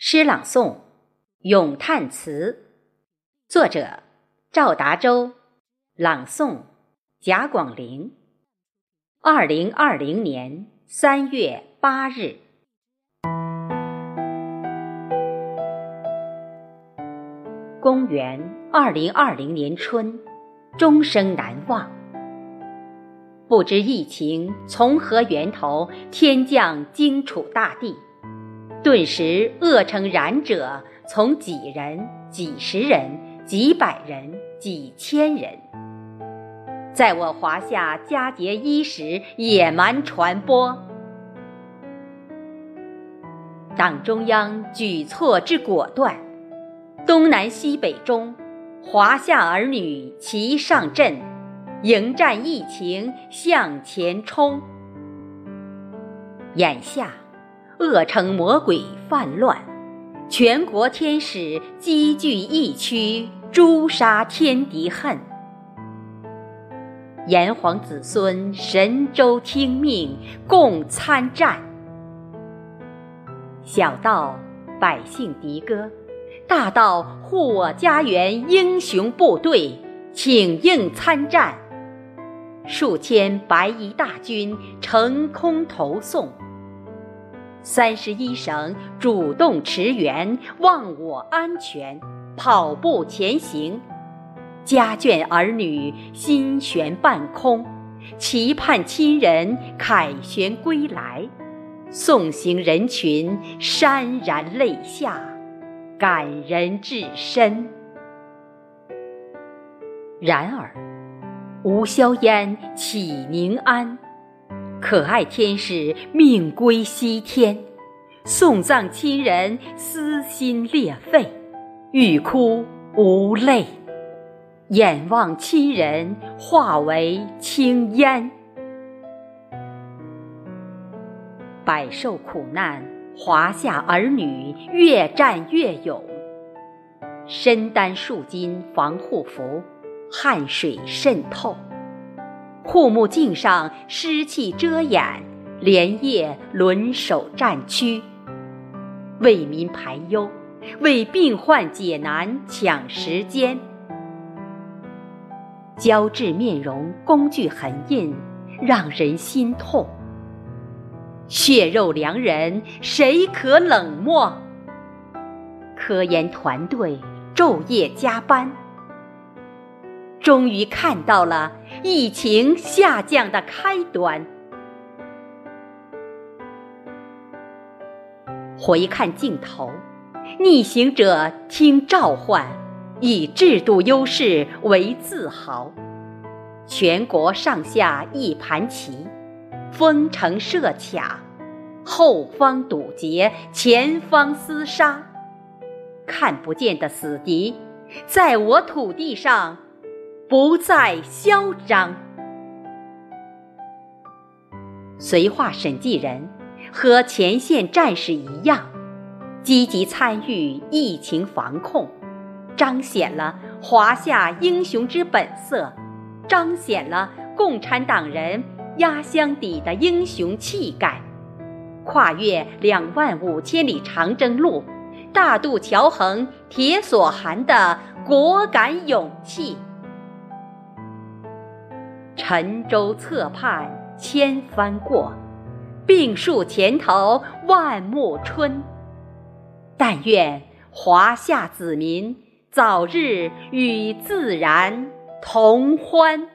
诗朗诵《咏叹词》，作者赵达洲，朗诵贾广林。二零二零年三月八日，公元二零二零年春，终生难忘。不知疫情从何源头，天降荆楚大地。顿时恶成染者，从几人、几十人、几百人、几千人，在我华夏佳节伊始野蛮传播。党中央举措之果断，东南西北中，华夏儿女齐上阵，迎战疫情向前冲。眼下。恶成魔鬼泛乱，全国天使积聚疫区，诛杀天敌恨。炎黄子孙神州听命，共参战。小到百姓敌歌，大到护我家园英雄部队，请应参战。数千白衣大军乘空投送。三十一省主动驰援，忘我安全，跑步前行。家眷儿女心悬半空，期盼亲人凯旋归来。送行人群潸然泪下，感人至深。然而，无硝烟起宁安？可爱天使命归西天，送葬亲人撕心裂肺，欲哭无泪，眼望亲人化为青烟。百受苦难，华夏儿女越战越勇，身担数斤防护服，汗水渗透。护目镜上湿气遮掩，连夜轮守战区，为民排忧，为病患解难抢时间。胶质面容，工具痕印，让人心痛。血肉良人，谁可冷漠？科研团队昼夜加班。终于看到了疫情下降的开端。回看镜头，逆行者听召唤，以制度优势为自豪。全国上下一盘棋，封城设卡，后方堵截，前方厮杀。看不见的死敌，在我土地上。不再嚣张。绥化审计人和前线战士一样，积极参与疫情防控，彰显了华夏英雄之本色，彰显了共产党人压箱底的英雄气概，跨越两万五千里长征路，大渡桥横铁索寒的果敢勇气。沉舟侧畔千帆过，病树前头万木春。但愿华夏子民早日与自然同欢。